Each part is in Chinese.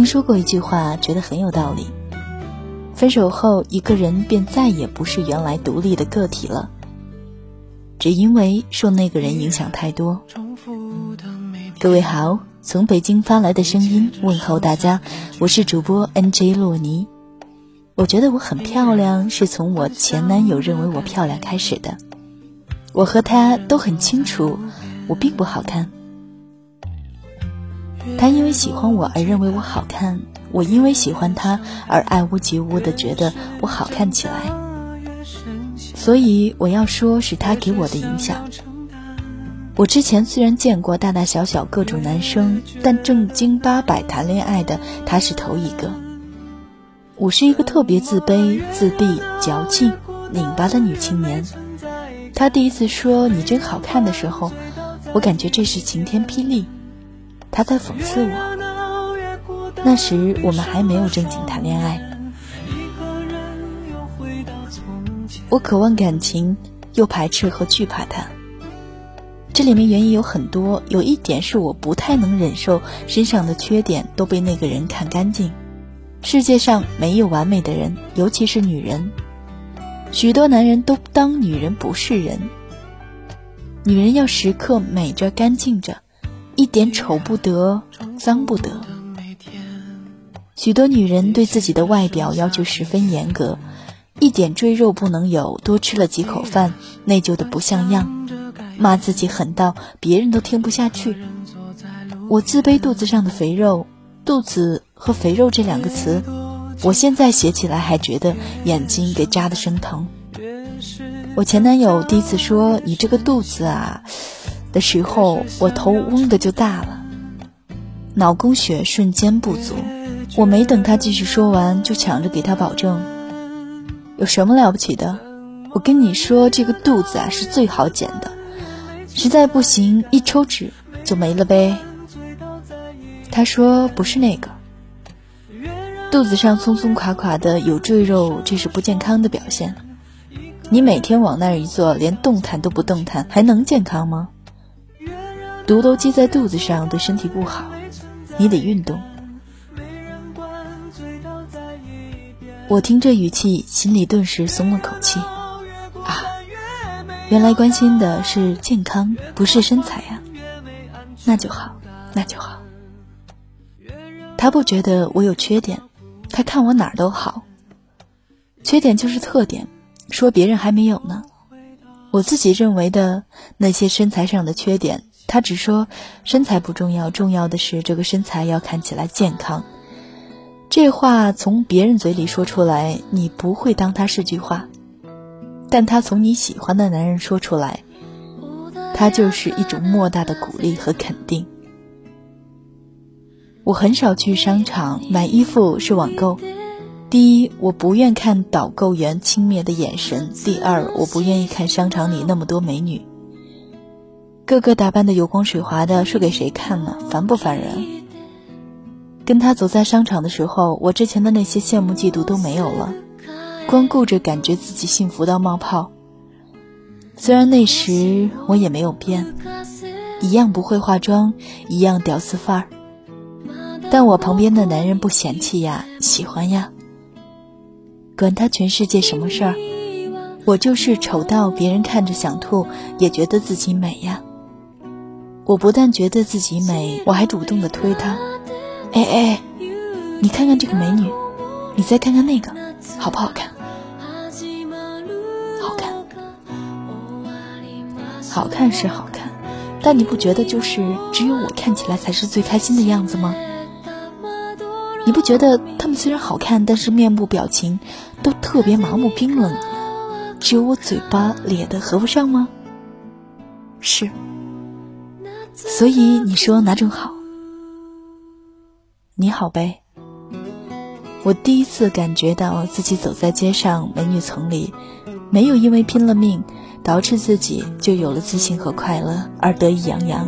听说过一句话，觉得很有道理。分手后，一个人便再也不是原来独立的个体了，只因为受那个人影响太多。各位好，从北京发来的声音问候大家，我是主播 NJ 洛尼。我觉得我很漂亮，是从我前男友认为我漂亮开始的。我和他都很清楚，我并不好看。他因为喜欢我而认为我好看，我因为喜欢他而爱屋及乌的觉得我好看起来。所以我要说是他给我的影响。我之前虽然见过大大小小各种男生，但正经八百谈恋爱的他是头一个。我是一个特别自卑、自闭、矫情、拧巴的女青年。他第一次说你真好看的时候，我感觉这是晴天霹雳。他在讽刺我。那时我们还没有正经谈恋爱。我渴望感情，又排斥和惧怕他。这里面原因有很多，有一点是我不太能忍受身上的缺点都被那个人看干净。世界上没有完美的人，尤其是女人。许多男人都当女人不是人。女人要时刻美着、干净着。一点丑不得，脏不得。许多女人对自己的外表要求十分严格，一点赘肉不能有，多吃了几口饭，内疚的不像样，骂自己狠到别人都听不下去。我自卑肚子上的肥肉，肚子和肥肉这两个词，我现在写起来还觉得眼睛给扎的生疼。我前男友第一次说：“你这个肚子啊。”的时候，我头嗡的就大了，脑供血瞬间不足。我没等他继续说完，就抢着给他保证：“有什么了不起的？我跟你说，这个肚子啊是最好减的，实在不行一抽脂就没了呗。”他说：“不是那个，肚子上松松垮垮的有赘肉，这是不健康的表现。你每天往那儿一坐，连动弹都不动弹，还能健康吗？”毒都积在肚子上，对身体不好。你得运动。我听这语气，心里顿时松了口气。啊，原来关心的是健康，不是身材呀。那就好，那就好。他不觉得我有缺点，他看我哪儿都好。缺点就是特点，说别人还没有呢。我自己认为的那些身材上的缺点。他只说身材不重要，重要的是这个身材要看起来健康。这话从别人嘴里说出来，你不会当他是句话；但他从你喜欢的男人说出来，他就是一种莫大的鼓励和肯定。我很少去商场买衣服，是网购。第一，我不愿看导购员轻蔑的眼神；第二，我不愿意看商场里那么多美女。个个打扮的油光水滑的，说给谁看呢？烦不烦人？跟他走在商场的时候，我之前的那些羡慕嫉妒都没有了，光顾着感觉自己幸福到冒泡。虽然那时我也没有变，一样不会化妆，一样屌丝范儿，但我旁边的男人不嫌弃呀，喜欢呀。管他全世界什么事儿，我就是丑到别人看着想吐，也觉得自己美呀。我不但觉得自己美，我还主动的推她。哎哎，你看看这个美女，你再看看那个，好不好看？好看，好看是好看，但你不觉得就是只有我看起来才是最开心的样子吗？你不觉得他们虽然好看，但是面部表情都特别麻木冰冷，只有我嘴巴咧的合不上吗？是。所以你说哪种好？你好呗。我第一次感觉到自己走在街上美女丛里，没有因为拼了命捯饬自己就有了自信和快乐而得意洋洋。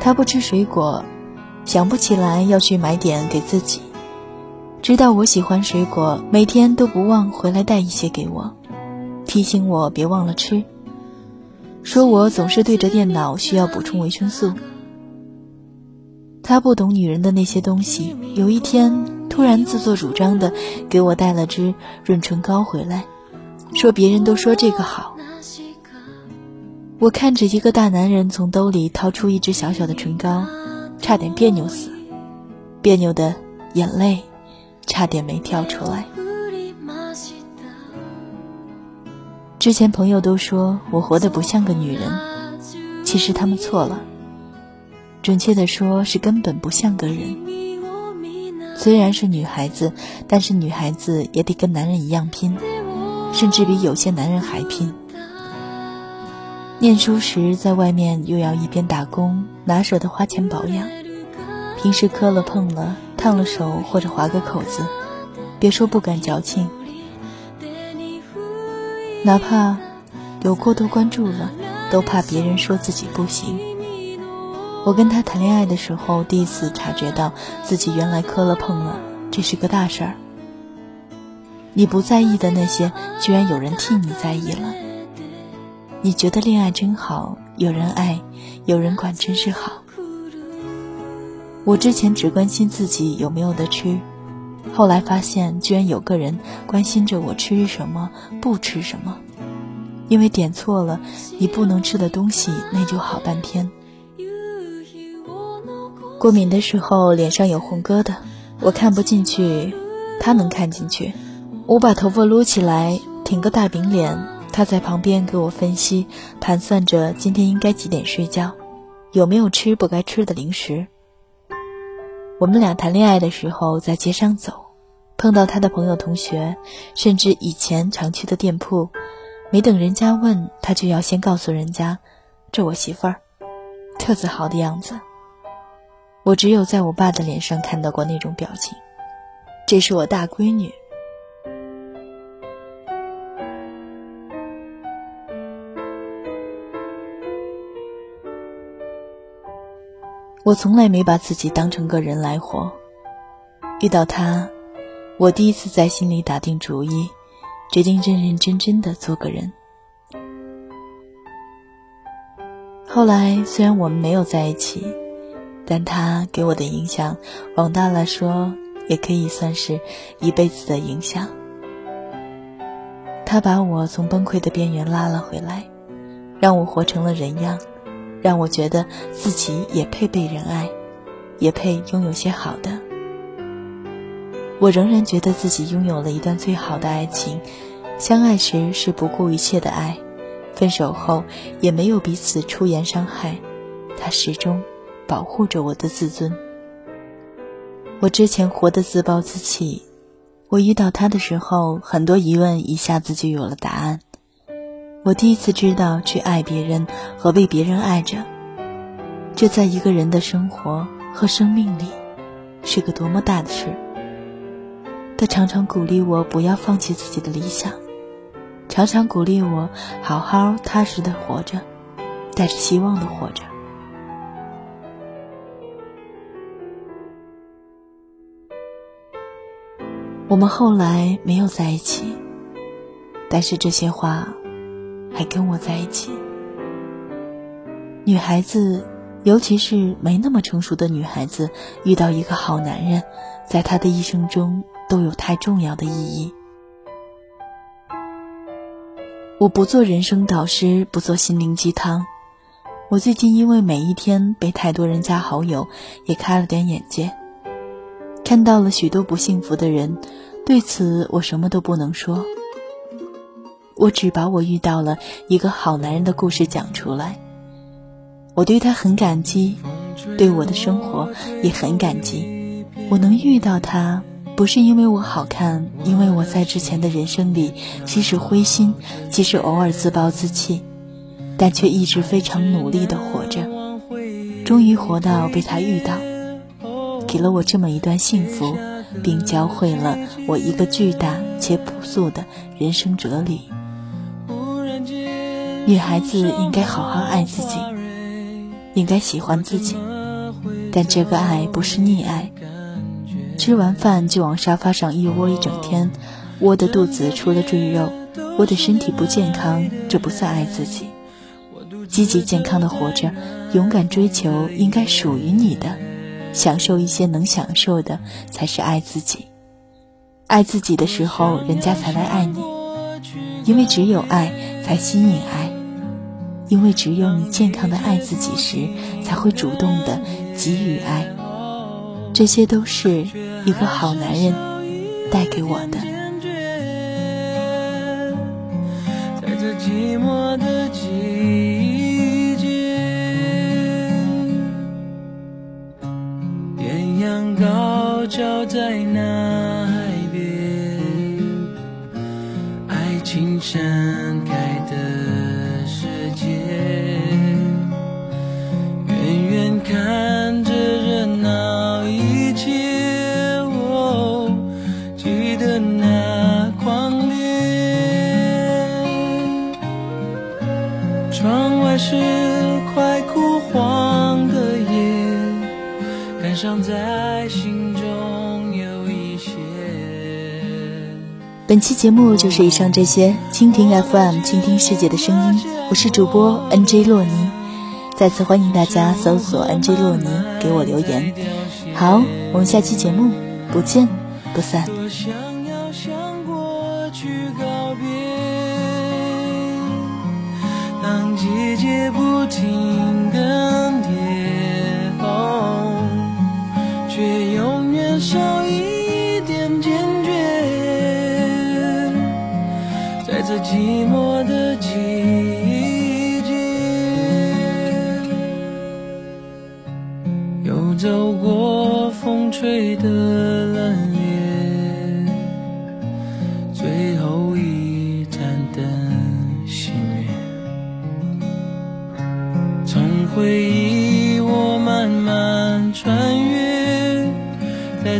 他不吃水果，想不起来要去买点给自己。知道我喜欢水果，每天都不忘回来带一些给我，提醒我别忘了吃。说我总是对着电脑，需要补充维生素。他不懂女人的那些东西。有一天，突然自作主张的给我带了支润唇膏回来，说别人都说这个好。我看着一个大男人从兜里掏出一支小小的唇膏，差点别扭死，别扭的眼泪差点没跳出来。之前朋友都说我活得不像个女人，其实他们错了。准确的说，是根本不像个人。虽然是女孩子，但是女孩子也得跟男人一样拼，甚至比有些男人还拼。念书时在外面又要一边打工，哪舍得花钱保养？平时磕了碰了，烫了手或者划个口子，别说不敢矫情。哪怕有过多关注了，都怕别人说自己不行。我跟他谈恋爱的时候，第一次察觉到自己原来磕了碰了，这是个大事儿。你不在意的那些，居然有人替你在意了。你觉得恋爱真好，有人爱，有人管，真是好。我之前只关心自己有没有得吃。后来发现，居然有个人关心着我吃什么，不吃什么。因为点错了你不能吃的东西，那就好半天。过敏的时候脸上有红疙瘩，我看不进去，他能看进去。我把头发撸起来，挺个大饼脸，他在旁边给我分析，盘算着今天应该几点睡觉，有没有吃不该吃的零食。我们俩谈恋爱的时候在街上走。碰到他的朋友、同学，甚至以前常去的店铺，没等人家问，他就要先告诉人家：“这我媳妇儿，特自豪的样子。”我只有在我爸的脸上看到过那种表情。这是我大闺女。我从来没把自己当成个人来活，遇到他。我第一次在心里打定主意，决定认认真真的做个人。后来虽然我们没有在一起，但他给我的影响，往大了说，也可以算是一辈子的影响。他把我从崩溃的边缘拉了回来，让我活成了人样，让我觉得自己也配被人爱，也配拥有些好的。我仍然觉得自己拥有了一段最好的爱情，相爱时是不顾一切的爱，分手后也没有彼此出言伤害，他始终保护着我的自尊。我之前活得自暴自弃，我遇到他的时候，很多疑问一下子就有了答案。我第一次知道去爱别人和被别人爱着，这在一个人的生活和生命里，是个多么大的事。他常常鼓励我不要放弃自己的理想，常常鼓励我好好踏实的活着，带着希望的活着。我们后来没有在一起，但是这些话还跟我在一起。女孩子，尤其是没那么成熟的女孩子，遇到一个好男人，在她的一生中。都有太重要的意义。我不做人生导师，不做心灵鸡汤。我最近因为每一天被太多人加好友，也开了点眼界，看到了许多不幸福的人。对此，我什么都不能说。我只把我遇到了一个好男人的故事讲出来。我对他很感激，对我的生活也很感激。我能遇到他。不是因为我好看，因为我在之前的人生里，即使灰心，即使偶尔自暴自弃，但却一直非常努力的活着。终于活到被他遇到，给了我这么一段幸福，并教会了我一个巨大且朴素的人生哲理。女孩子应该好好爱自己，应该喜欢自己，但这个爱不是溺爱。吃完饭就往沙发上一窝一整天，窝的肚子除了赘肉，我的身体不健康，这不算爱自己。积极健康的活着，勇敢追求应该属于你的，享受一些能享受的，才是爱自己。爱自己的时候，人家才来爱你，因为只有爱才吸引爱，因为只有你健康的爱自己时，才会主动的给予爱。这些都是一个好男人带给我的。在这寂寞的季节，艳阳高照在那。青盛开的感伤在心中有一些。本期节目就是以上这些，蜻蜓 FM，倾听世界的声音，我是主播 NJ 洛尼，再次欢迎大家搜索 NJ 洛尼给我留言。好，我们下期节目不见不散。当季节不停更